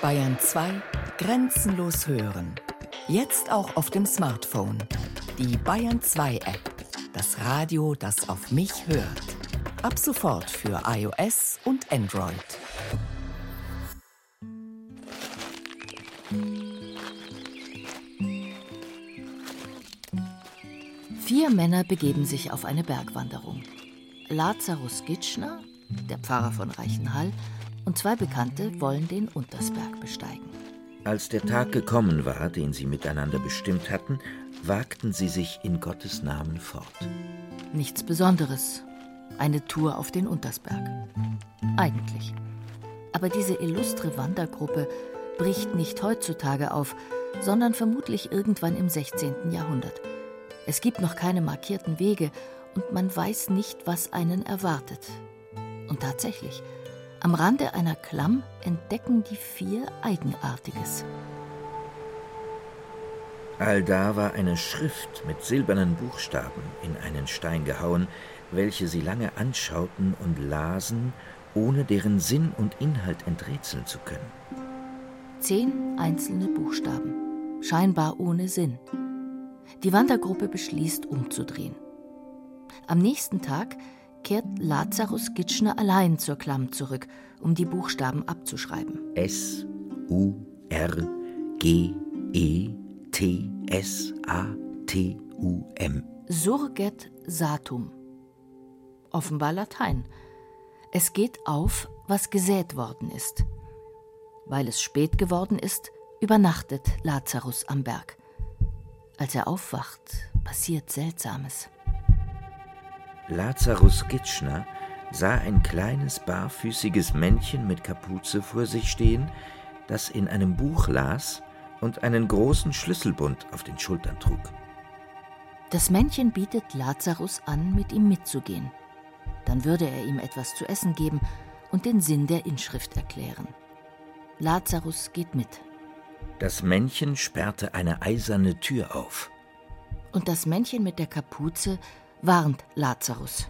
Bayern 2 Grenzenlos hören. Jetzt auch auf dem Smartphone. Die Bayern 2 App. Das Radio, das auf mich hört. Ab sofort für iOS und Android. Vier Männer begeben sich auf eine Bergwanderung. Lazarus Gitschner, der Pfarrer von Reichenhall, und zwei Bekannte wollen den Untersberg besteigen. Als der Tag gekommen war, den sie miteinander bestimmt hatten, wagten sie sich in Gottes Namen fort. Nichts Besonderes. Eine Tour auf den Untersberg. Eigentlich. Aber diese illustre Wandergruppe bricht nicht heutzutage auf, sondern vermutlich irgendwann im 16. Jahrhundert. Es gibt noch keine markierten Wege und man weiß nicht, was einen erwartet. Und tatsächlich, am Rande einer Klamm entdecken die vier Eigenartiges. Allda war eine Schrift mit silbernen Buchstaben in einen Stein gehauen, welche sie lange anschauten und lasen, ohne deren Sinn und Inhalt enträtseln zu können. Zehn einzelne Buchstaben, scheinbar ohne Sinn. Die Wandergruppe beschließt, umzudrehen. Am nächsten Tag kehrt Lazarus Gitschner allein zur Klamm zurück, um die Buchstaben abzuschreiben. S, U, R, G, E, T, S, A, T, U, M. Surget Satum. Offenbar Latein. Es geht auf, was gesät worden ist. Weil es spät geworden ist, übernachtet Lazarus am Berg. Als er aufwacht, passiert Seltsames. Lazarus Gitschner sah ein kleines barfüßiges Männchen mit Kapuze vor sich stehen, das in einem Buch las und einen großen Schlüsselbund auf den Schultern trug. Das Männchen bietet Lazarus an, mit ihm mitzugehen. Dann würde er ihm etwas zu essen geben und den Sinn der Inschrift erklären. Lazarus geht mit. Das Männchen sperrte eine eiserne Tür auf. Und das Männchen mit der Kapuze warnt Lazarus.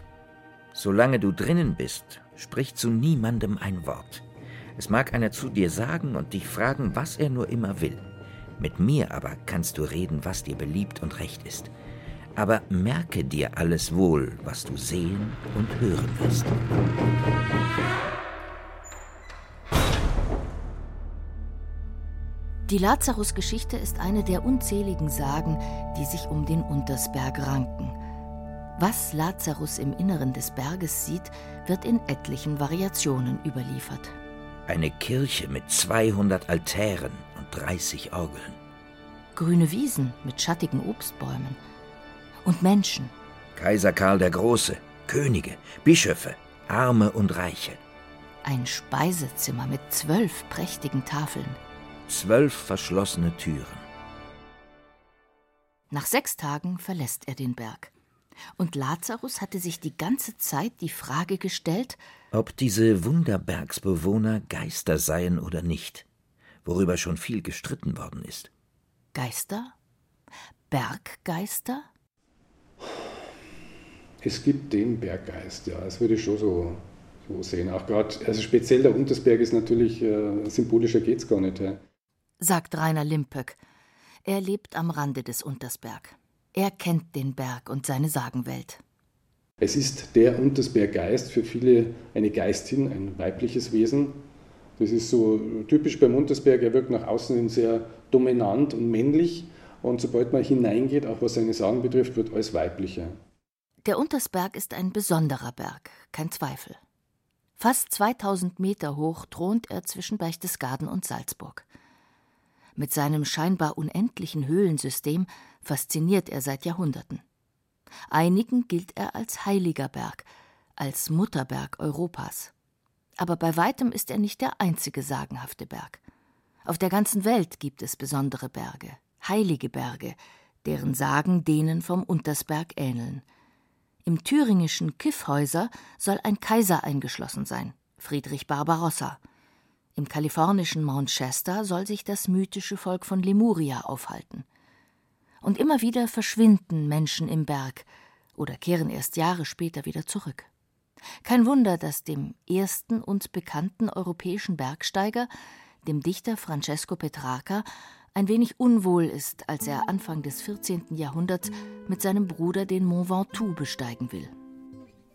Solange du drinnen bist, sprich zu niemandem ein Wort. Es mag einer zu dir sagen und dich fragen, was er nur immer will. Mit mir aber kannst du reden, was dir beliebt und recht ist. Aber merke dir alles wohl, was du sehen und hören wirst. Die Lazarus-Geschichte ist eine der unzähligen Sagen, die sich um den Untersberg ranken. Was Lazarus im Inneren des Berges sieht, wird in etlichen Variationen überliefert. Eine Kirche mit 200 Altären und 30 Orgeln. Grüne Wiesen mit schattigen Obstbäumen. Und Menschen. Kaiser Karl der Große, Könige, Bischöfe, Arme und Reiche. Ein Speisezimmer mit zwölf prächtigen Tafeln. Zwölf verschlossene Türen. Nach sechs Tagen verlässt er den Berg. Und Lazarus hatte sich die ganze Zeit die Frage gestellt, ob diese Wunderbergsbewohner Geister seien oder nicht, worüber schon viel gestritten worden ist. Geister? Berggeister? Es gibt den Berggeist, ja, das würde ich schon so, so sehen. Auch gerade, also speziell der Untersberg ist natürlich, äh, symbolischer geht es gar nicht. Ja. Sagt Rainer Limpöck. Er lebt am Rande des Untersberg. Er kennt den Berg und seine Sagenwelt. Es ist der Untersberggeist, für viele eine Geistin, ein weibliches Wesen. Das ist so typisch beim Untersberg, er wirkt nach außen hin sehr dominant und männlich. Und sobald man hineingeht, auch was seine Sagen betrifft, wird alles weiblicher. Der Untersberg ist ein besonderer Berg, kein Zweifel. Fast 2000 Meter hoch thront er zwischen Berchtesgaden und Salzburg. Mit seinem scheinbar unendlichen Höhlensystem fasziniert er seit Jahrhunderten. Einigen gilt er als heiliger Berg, als Mutterberg Europas. Aber bei weitem ist er nicht der einzige sagenhafte Berg. Auf der ganzen Welt gibt es besondere Berge, heilige Berge, deren Sagen denen vom Untersberg ähneln. Im thüringischen Kiffhäuser soll ein Kaiser eingeschlossen sein, Friedrich Barbarossa. Im kalifornischen Mount Shasta soll sich das mythische Volk von Lemuria aufhalten und immer wieder verschwinden Menschen im Berg oder kehren erst Jahre später wieder zurück. Kein Wunder, dass dem ersten uns bekannten europäischen Bergsteiger dem Dichter Francesco Petrarca, ein wenig unwohl ist, als er Anfang des 14. Jahrhunderts mit seinem Bruder den Mont Ventoux besteigen will.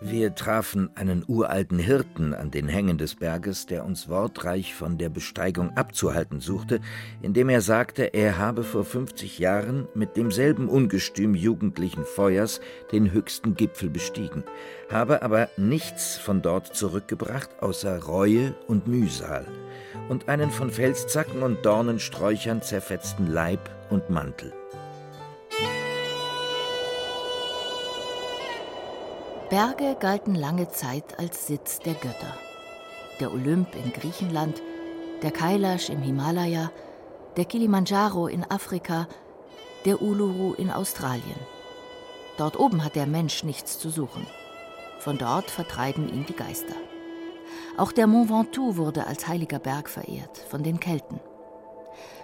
Wir trafen einen uralten Hirten an den Hängen des Berges, der uns wortreich von der Besteigung abzuhalten suchte, indem er sagte, er habe vor 50 Jahren mit demselben Ungestüm jugendlichen Feuers den höchsten Gipfel bestiegen, habe aber nichts von dort zurückgebracht außer Reue und Mühsal und einen von Felszacken und Dornensträuchern zerfetzten Leib und Mantel. Berge galten lange Zeit als Sitz der Götter. Der Olymp in Griechenland, der Kailash im Himalaya, der Kilimanjaro in Afrika, der Uluru in Australien. Dort oben hat der Mensch nichts zu suchen. Von dort vertreiben ihn die Geister. Auch der Mont Ventoux wurde als heiliger Berg verehrt von den Kelten.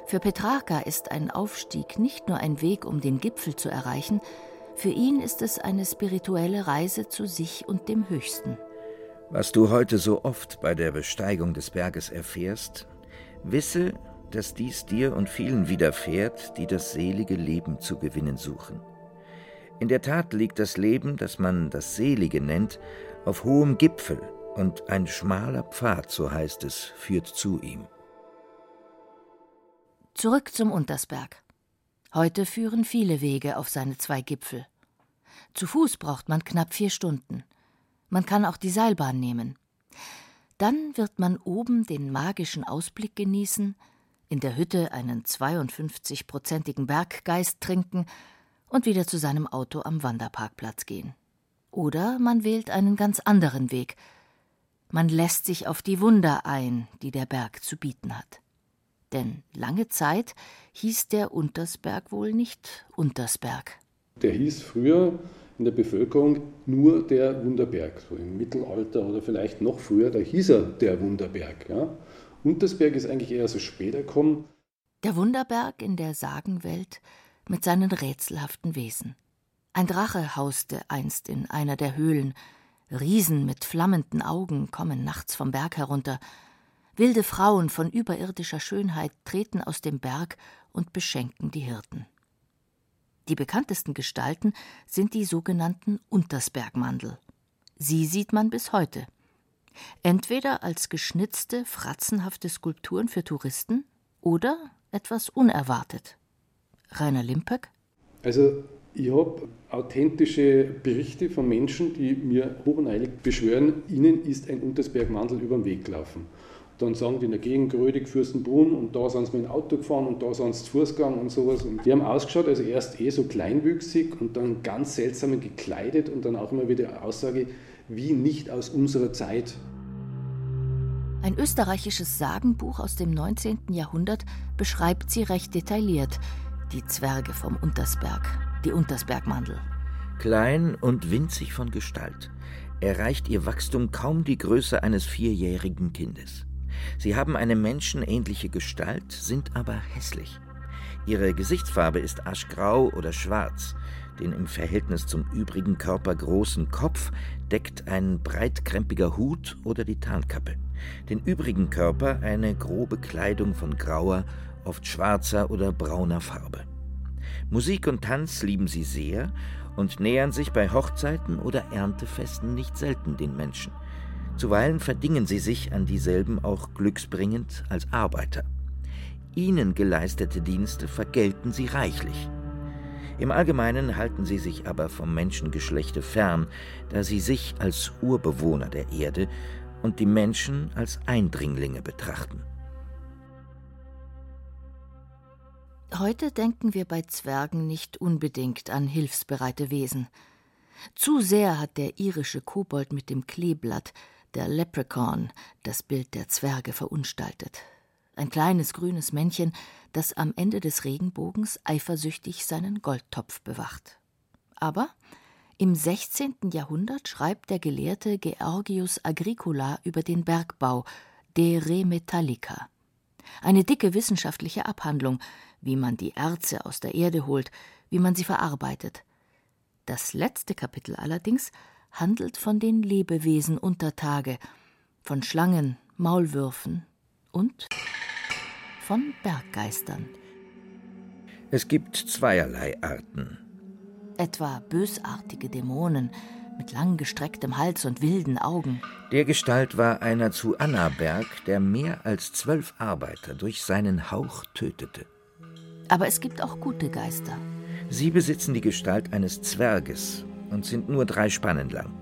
Für Petrarca ist ein Aufstieg nicht nur ein Weg, um den Gipfel zu erreichen, für ihn ist es eine spirituelle Reise zu sich und dem Höchsten. Was du heute so oft bei der Besteigung des Berges erfährst, wisse, dass dies dir und vielen widerfährt, die das selige Leben zu gewinnen suchen. In der Tat liegt das Leben, das man das Selige nennt, auf hohem Gipfel, und ein schmaler Pfad, so heißt es, führt zu ihm. Zurück zum Untersberg. Heute führen viele Wege auf seine zwei Gipfel. Zu Fuß braucht man knapp vier Stunden. Man kann auch die Seilbahn nehmen. Dann wird man oben den magischen Ausblick genießen, in der Hütte einen 52-prozentigen Berggeist trinken und wieder zu seinem Auto am Wanderparkplatz gehen. Oder man wählt einen ganz anderen Weg. Man lässt sich auf die Wunder ein, die der Berg zu bieten hat. Denn lange Zeit hieß der Untersberg wohl nicht Untersberg. Der hieß früher in der Bevölkerung nur der Wunderberg. So im Mittelalter oder vielleicht noch früher, da hieß er der Wunderberg. Ja. Untersberg ist eigentlich eher so später gekommen. Der Wunderberg in der Sagenwelt mit seinen rätselhaften Wesen. Ein Drache hauste einst in einer der Höhlen. Riesen mit flammenden Augen kommen nachts vom Berg herunter. Wilde Frauen von überirdischer Schönheit treten aus dem Berg und beschenken die Hirten. Die bekanntesten Gestalten sind die sogenannten Untersbergmandel. Sie sieht man bis heute. Entweder als geschnitzte, fratzenhafte Skulpturen für Touristen oder etwas unerwartet. Rainer Limpeck? Also, ich habe authentische Berichte von Menschen, die mir hochneilig beschwören, ihnen ist ein Untersbergmandel über den Weg gelaufen. Dann sagen die in der Gegend Grödig, Fürstenbrunn und da sind sie mit dem Auto gefahren und da sind sie zu Fuß gegangen und sowas. Und die haben ausgeschaut, also erst eh so kleinwüchsig und dann ganz seltsam gekleidet und dann auch immer wieder Aussage, wie nicht aus unserer Zeit. Ein österreichisches Sagenbuch aus dem 19. Jahrhundert beschreibt sie recht detailliert, die Zwerge vom Untersberg, die Untersbergmandel. Klein und winzig von Gestalt erreicht ihr Wachstum kaum die Größe eines vierjährigen Kindes. Sie haben eine menschenähnliche Gestalt, sind aber hässlich. Ihre Gesichtsfarbe ist aschgrau oder schwarz. Den im Verhältnis zum übrigen Körper großen Kopf deckt ein breitkrempiger Hut oder die Tarnkappe. Den übrigen Körper eine grobe Kleidung von grauer, oft schwarzer oder brauner Farbe. Musik und Tanz lieben sie sehr und nähern sich bei Hochzeiten oder Erntefesten nicht selten den Menschen. Zuweilen verdingen sie sich an dieselben auch glücksbringend als Arbeiter. Ihnen geleistete Dienste vergelten sie reichlich. Im Allgemeinen halten sie sich aber vom Menschengeschlechte fern, da sie sich als Urbewohner der Erde und die Menschen als Eindringlinge betrachten. Heute denken wir bei Zwergen nicht unbedingt an hilfsbereite Wesen. Zu sehr hat der irische Kobold mit dem Kleeblatt der Leprechaun, das Bild der Zwerge verunstaltet. Ein kleines grünes Männchen, das am Ende des Regenbogens eifersüchtig seinen Goldtopf bewacht. Aber im 16. Jahrhundert schreibt der Gelehrte Georgius Agricola über den Bergbau De Re Metallica. Eine dicke wissenschaftliche Abhandlung, wie man die Erze aus der Erde holt, wie man sie verarbeitet. Das letzte Kapitel allerdings handelt von den Lebewesen unter Tage, von Schlangen, Maulwürfen und von Berggeistern. Es gibt zweierlei Arten. Etwa bösartige Dämonen mit langgestrecktem Hals und wilden Augen. Der Gestalt war einer zu Annaberg, der mehr als zwölf Arbeiter durch seinen Hauch tötete. Aber es gibt auch gute Geister. Sie besitzen die Gestalt eines Zwerges und sind nur drei Spannen lang.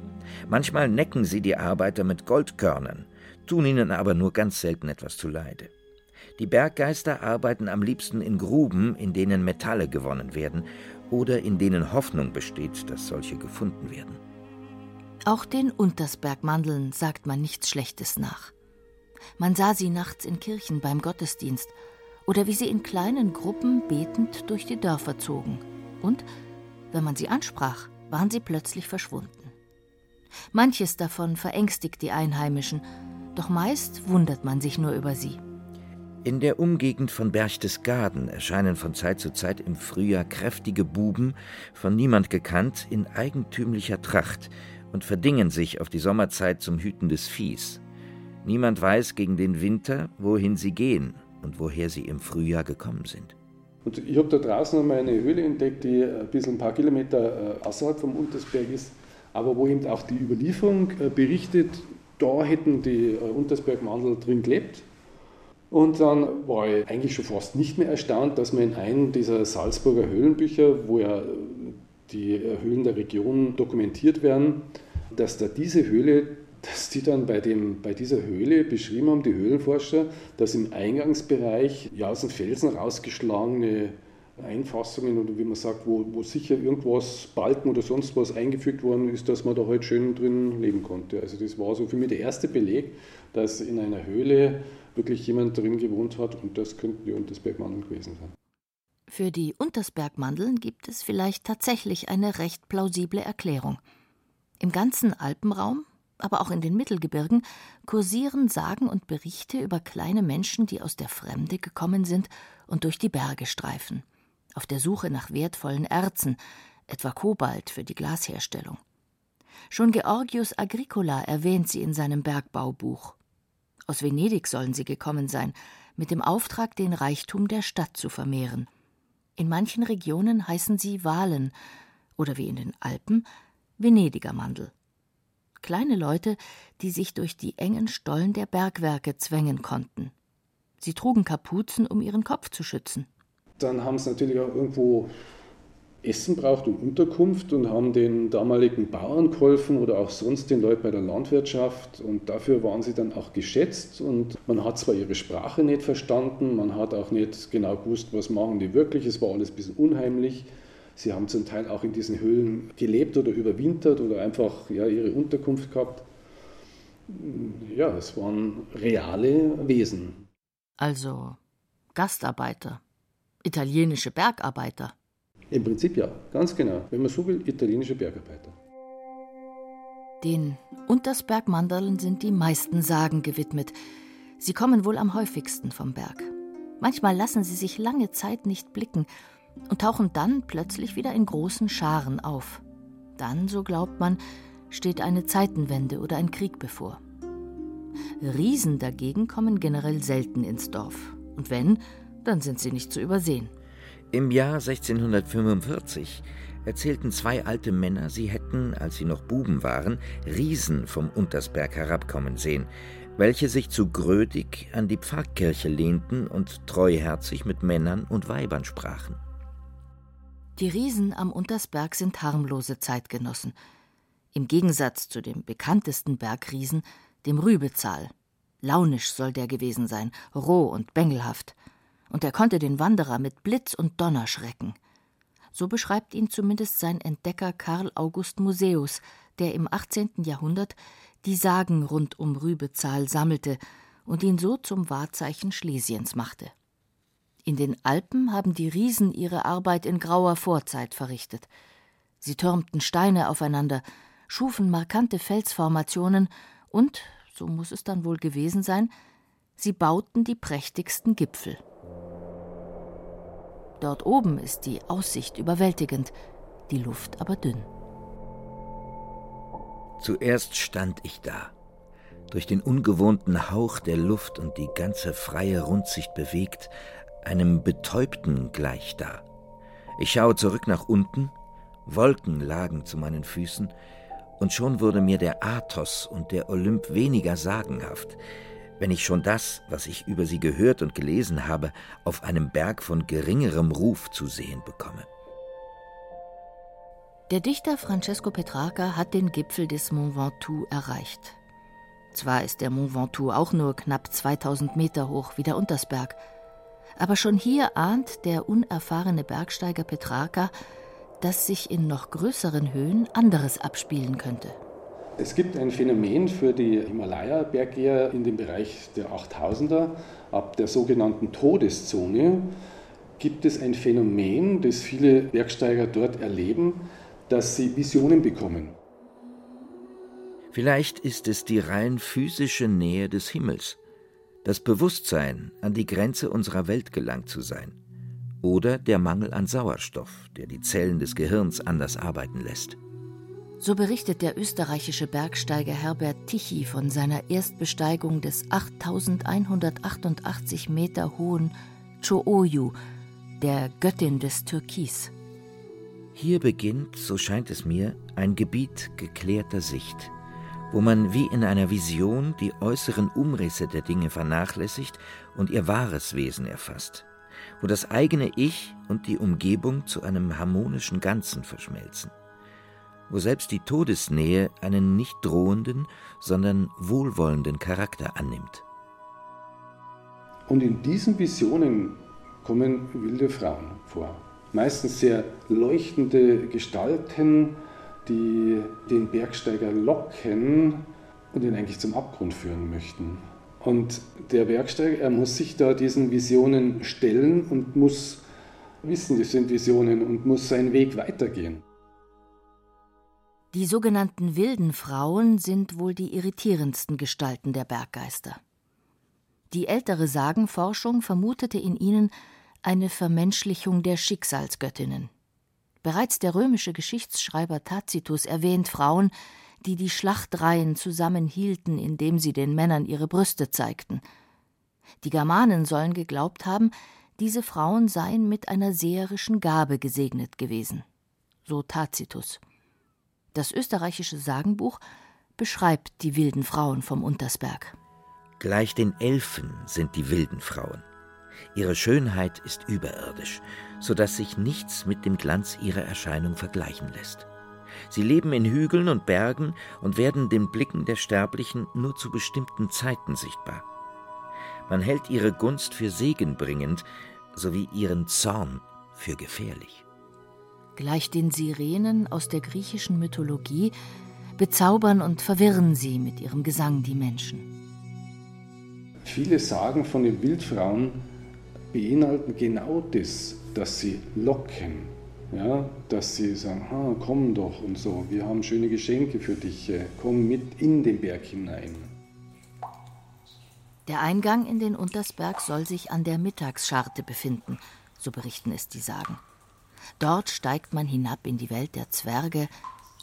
Manchmal necken sie die Arbeiter mit Goldkörnern, tun ihnen aber nur ganz selten etwas zuleide. Die Berggeister arbeiten am liebsten in Gruben, in denen Metalle gewonnen werden oder in denen Hoffnung besteht, dass solche gefunden werden. Auch den Untersbergmandeln sagt man nichts Schlechtes nach. Man sah sie nachts in Kirchen beim Gottesdienst oder wie sie in kleinen Gruppen betend durch die Dörfer zogen. Und, wenn man sie ansprach, waren sie plötzlich verschwunden. Manches davon verängstigt die Einheimischen, doch meist wundert man sich nur über sie. In der Umgegend von Berchtesgaden erscheinen von Zeit zu Zeit im Frühjahr kräftige Buben, von niemand gekannt, in eigentümlicher Tracht und verdingen sich auf die Sommerzeit zum Hüten des Viehs. Niemand weiß gegen den Winter, wohin sie gehen und woher sie im Frühjahr gekommen sind. Und ich habe da draußen einmal eine Höhle entdeckt, die ein bisschen ein paar Kilometer äh, außerhalb vom Untersberg ist, aber wo eben auch die Überlieferung äh, berichtet, da hätten die äh, Untersbergmandel drin gelebt. Und dann war ich eigentlich schon fast nicht mehr erstaunt, dass man in einem dieser Salzburger Höhlenbücher, wo ja die Höhlen der Region dokumentiert werden, dass da diese Höhle, dass die dann bei, dem, bei dieser Höhle beschrieben haben, die Höhlenforscher, dass im Eingangsbereich ja aus dem Felsen rausgeschlagene Einfassungen oder wie man sagt, wo, wo sicher irgendwas, Balken oder sonst was eingefügt worden ist, dass man da halt schön drin leben konnte. Also das war so für mich der erste Beleg, dass in einer Höhle wirklich jemand drin gewohnt hat und das könnten die Untersbergmandeln gewesen sein. Für die Untersbergmandeln gibt es vielleicht tatsächlich eine recht plausible Erklärung. Im ganzen Alpenraum, aber auch in den Mittelgebirgen, kursieren Sagen und Berichte über kleine Menschen, die aus der Fremde gekommen sind und durch die Berge streifen, auf der Suche nach wertvollen Erzen, etwa Kobalt für die Glasherstellung. Schon Georgius Agricola erwähnt sie in seinem Bergbaubuch. Aus Venedig sollen sie gekommen sein, mit dem Auftrag, den Reichtum der Stadt zu vermehren. In manchen Regionen heißen sie Walen oder wie in den Alpen Venediger Mandel. Kleine Leute, die sich durch die engen Stollen der Bergwerke zwängen konnten. Sie trugen Kapuzen, um ihren Kopf zu schützen. Dann haben sie natürlich auch irgendwo Essen braucht und Unterkunft und haben den damaligen Bauern geholfen oder auch sonst den Leuten bei der Landwirtschaft und dafür waren sie dann auch geschätzt und man hat zwar ihre Sprache nicht verstanden, man hat auch nicht genau gewusst, was machen die wirklich, es war alles ein bisschen unheimlich. Sie haben zum Teil auch in diesen Höhlen gelebt oder überwintert oder einfach ja, ihre Unterkunft gehabt. Ja, es waren reale Wesen. Also Gastarbeiter, italienische Bergarbeiter. Im Prinzip ja, ganz genau. Wenn man so will, italienische Bergarbeiter. Den Untersbergmandeln sind die meisten Sagen gewidmet. Sie kommen wohl am häufigsten vom Berg. Manchmal lassen sie sich lange Zeit nicht blicken und tauchen dann plötzlich wieder in großen Scharen auf. Dann, so glaubt man, steht eine Zeitenwende oder ein Krieg bevor. Riesen dagegen kommen generell selten ins Dorf. Und wenn, dann sind sie nicht zu übersehen. Im Jahr 1645 erzählten zwei alte Männer, sie hätten, als sie noch Buben waren, Riesen vom Untersberg herabkommen sehen, welche sich zu Grödig an die Pfarrkirche lehnten und treuherzig mit Männern und Weibern sprachen. Die Riesen am Untersberg sind harmlose Zeitgenossen. Im Gegensatz zu dem bekanntesten Bergriesen, dem Rübezahl. Launisch soll der gewesen sein, roh und bengelhaft und er konnte den Wanderer mit Blitz und Donner schrecken. So beschreibt ihn zumindest sein Entdecker Karl August Museus, der im 18. Jahrhundert die Sagen rund um Rübezahl sammelte und ihn so zum Wahrzeichen Schlesiens machte. In den Alpen haben die Riesen ihre Arbeit in grauer Vorzeit verrichtet. Sie türmten Steine aufeinander, schufen markante Felsformationen und, so muss es dann wohl gewesen sein, sie bauten die prächtigsten Gipfel. Dort oben ist die Aussicht überwältigend, die Luft aber dünn. Zuerst stand ich da. durch den ungewohnten Hauch der Luft und die ganze freie Rundsicht bewegt, einem Betäubten gleich da. Ich schaue zurück nach unten, Wolken lagen zu meinen Füßen, und schon wurde mir der Athos und der Olymp weniger sagenhaft, wenn ich schon das, was ich über sie gehört und gelesen habe, auf einem Berg von geringerem Ruf zu sehen bekomme. Der Dichter Francesco Petrarca hat den Gipfel des Mont Ventoux erreicht. Zwar ist der Mont Ventoux auch nur knapp 2000 Meter hoch wie der Untersberg, aber schon hier ahnt der unerfahrene Bergsteiger Petrarca, dass sich in noch größeren Höhen anderes abspielen könnte. Es gibt ein Phänomen für die Himalaya-Berggeher in dem Bereich der 8000er, ab der sogenannten Todeszone, gibt es ein Phänomen, das viele Bergsteiger dort erleben, dass sie Visionen bekommen. Vielleicht ist es die rein physische Nähe des Himmels, das Bewusstsein, an die Grenze unserer Welt gelangt zu sein, oder der Mangel an Sauerstoff, der die Zellen des Gehirns anders arbeiten lässt. So berichtet der österreichische Bergsteiger Herbert Tichy von seiner Erstbesteigung des 8188 Meter hohen Chooyu, der Göttin des Türkis. Hier beginnt, so scheint es mir, ein Gebiet geklärter Sicht, wo man wie in einer Vision die äußeren Umrisse der Dinge vernachlässigt und ihr wahres Wesen erfasst, wo das eigene Ich und die Umgebung zu einem harmonischen Ganzen verschmelzen wo selbst die Todesnähe einen nicht drohenden, sondern wohlwollenden Charakter annimmt. Und in diesen Visionen kommen wilde Frauen vor. Meistens sehr leuchtende Gestalten, die den Bergsteiger locken und ihn eigentlich zum Abgrund führen möchten. Und der Bergsteiger, er muss sich da diesen Visionen stellen und muss wissen, das sind Visionen und muss seinen Weg weitergehen. Die sogenannten wilden Frauen sind wohl die irritierendsten Gestalten der Berggeister. Die ältere Sagenforschung vermutete in ihnen eine Vermenschlichung der Schicksalsgöttinnen. Bereits der römische Geschichtsschreiber Tacitus erwähnt Frauen, die die Schlachtreihen zusammenhielten, indem sie den Männern ihre Brüste zeigten. Die Germanen sollen geglaubt haben, diese Frauen seien mit einer seherischen Gabe gesegnet gewesen. So Tacitus. Das österreichische Sagenbuch beschreibt die wilden Frauen vom Untersberg. Gleich den Elfen sind die wilden Frauen. Ihre Schönheit ist überirdisch, so dass sich nichts mit dem Glanz ihrer Erscheinung vergleichen lässt. Sie leben in Hügeln und Bergen und werden den Blicken der Sterblichen nur zu bestimmten Zeiten sichtbar. Man hält ihre Gunst für segenbringend, sowie ihren Zorn für gefährlich. Gleich den Sirenen aus der griechischen Mythologie bezaubern und verwirren sie mit ihrem Gesang die Menschen. Viele Sagen von den Wildfrauen beinhalten genau das, dass sie locken, ja, dass sie sagen, komm doch und so, wir haben schöne Geschenke für dich, äh, komm mit in den Berg hinein. Der Eingang in den Untersberg soll sich an der Mittagsscharte befinden, so berichten es die Sagen. Dort steigt man hinab in die Welt der Zwerge,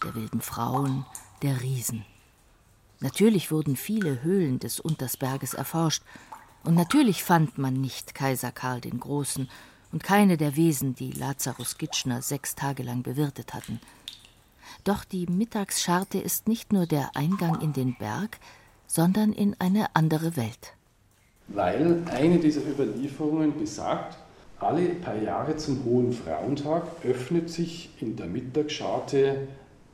der wilden Frauen, der Riesen. Natürlich wurden viele Höhlen des Untersberges erforscht, und natürlich fand man nicht Kaiser Karl den Großen und keine der Wesen, die Lazarus Gitschner sechs Tage lang bewirtet hatten. Doch die Mittagsscharte ist nicht nur der Eingang in den Berg, sondern in eine andere Welt. Weil eine dieser Überlieferungen besagt, alle paar Jahre zum Hohen Frauentag öffnet sich in der Mittagsscharte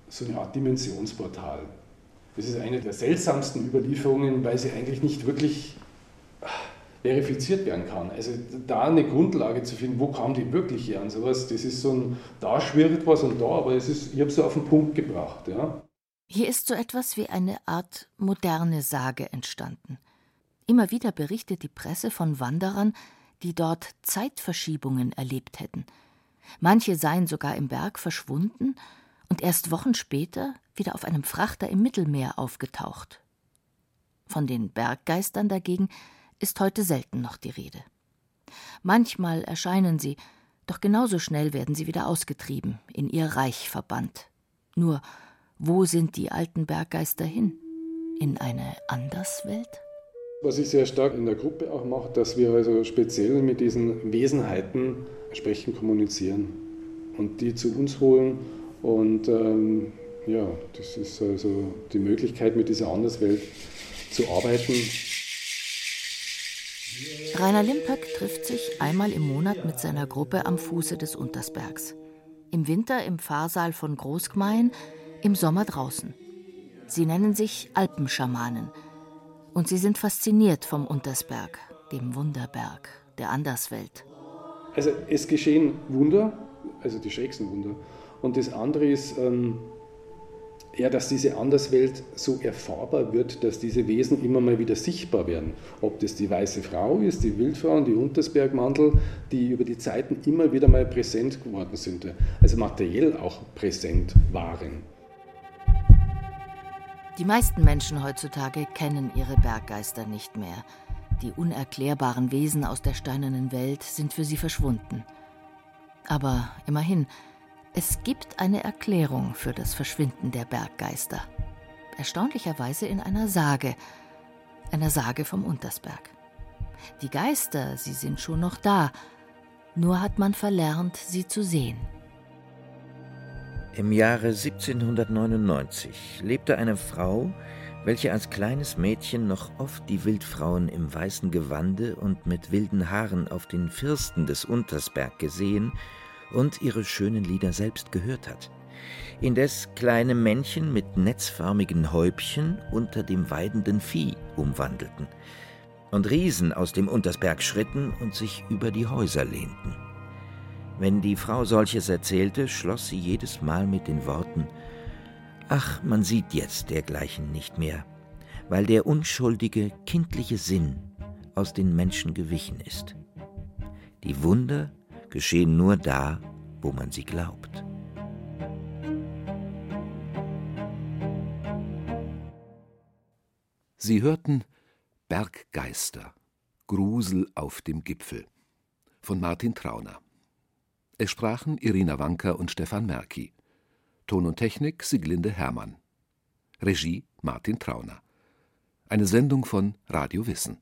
so eine Art Dimensionsportal. Das ist eine der seltsamsten Überlieferungen, weil sie eigentlich nicht wirklich verifiziert werden kann. Also da eine Grundlage zu finden, wo kam die wirklich her und sowas, das ist so ein, da schwirrt was und da, aber es ist, ich habe es auf den Punkt gebracht. Ja. Hier ist so etwas wie eine Art moderne Sage entstanden. Immer wieder berichtet die Presse von Wanderern, die dort Zeitverschiebungen erlebt hätten. Manche seien sogar im Berg verschwunden und erst Wochen später wieder auf einem Frachter im Mittelmeer aufgetaucht. Von den Berggeistern dagegen ist heute selten noch die Rede. Manchmal erscheinen sie, doch genauso schnell werden sie wieder ausgetrieben, in ihr Reich verbannt. Nur, wo sind die alten Berggeister hin? in eine Anderswelt? Was ich sehr stark in der Gruppe auch mache, dass wir also speziell mit diesen Wesenheiten sprechen, kommunizieren und die zu uns holen. Und ähm, ja, das ist also die Möglichkeit, mit dieser Anderswelt zu arbeiten. Rainer Limpeck trifft sich einmal im Monat mit seiner Gruppe am Fuße des Untersbergs. Im Winter im Pfarrsaal von Großgmein, im Sommer draußen. Sie nennen sich Alpenschamanen. Und sie sind fasziniert vom Untersberg, dem Wunderberg, der Anderswelt. Also es geschehen Wunder, also die schrägsten Wunder. Und das andere ist, ähm, ja, dass diese Anderswelt so erfahrbar wird, dass diese Wesen immer mal wieder sichtbar werden. Ob das die weiße Frau ist, die Wildfrau und die Untersbergmantel, die über die Zeiten immer wieder mal präsent geworden sind, also materiell auch präsent waren. Die meisten Menschen heutzutage kennen ihre Berggeister nicht mehr. Die unerklärbaren Wesen aus der steinernen Welt sind für sie verschwunden. Aber immerhin, es gibt eine Erklärung für das Verschwinden der Berggeister. Erstaunlicherweise in einer Sage, einer Sage vom Untersberg. Die Geister, sie sind schon noch da, nur hat man verlernt, sie zu sehen. Im Jahre 1799 lebte eine Frau, welche als kleines Mädchen noch oft die Wildfrauen im weißen Gewande und mit wilden Haaren auf den Firsten des Untersberg gesehen und ihre schönen Lieder selbst gehört hat. Indes kleine Männchen mit netzförmigen Häubchen unter dem weidenden Vieh umwandelten und Riesen aus dem Untersberg schritten und sich über die Häuser lehnten. Wenn die Frau solches erzählte, schloss sie jedes Mal mit den Worten Ach, man sieht jetzt dergleichen nicht mehr, weil der unschuldige, kindliche Sinn aus den Menschen gewichen ist. Die Wunder geschehen nur da, wo man sie glaubt. Sie hörten Berggeister, Grusel auf dem Gipfel von Martin Trauner. Es sprachen Irina Wanker und Stefan Merki. Ton und Technik Siglinde Hermann. Regie Martin Trauner. Eine Sendung von Radio Wissen.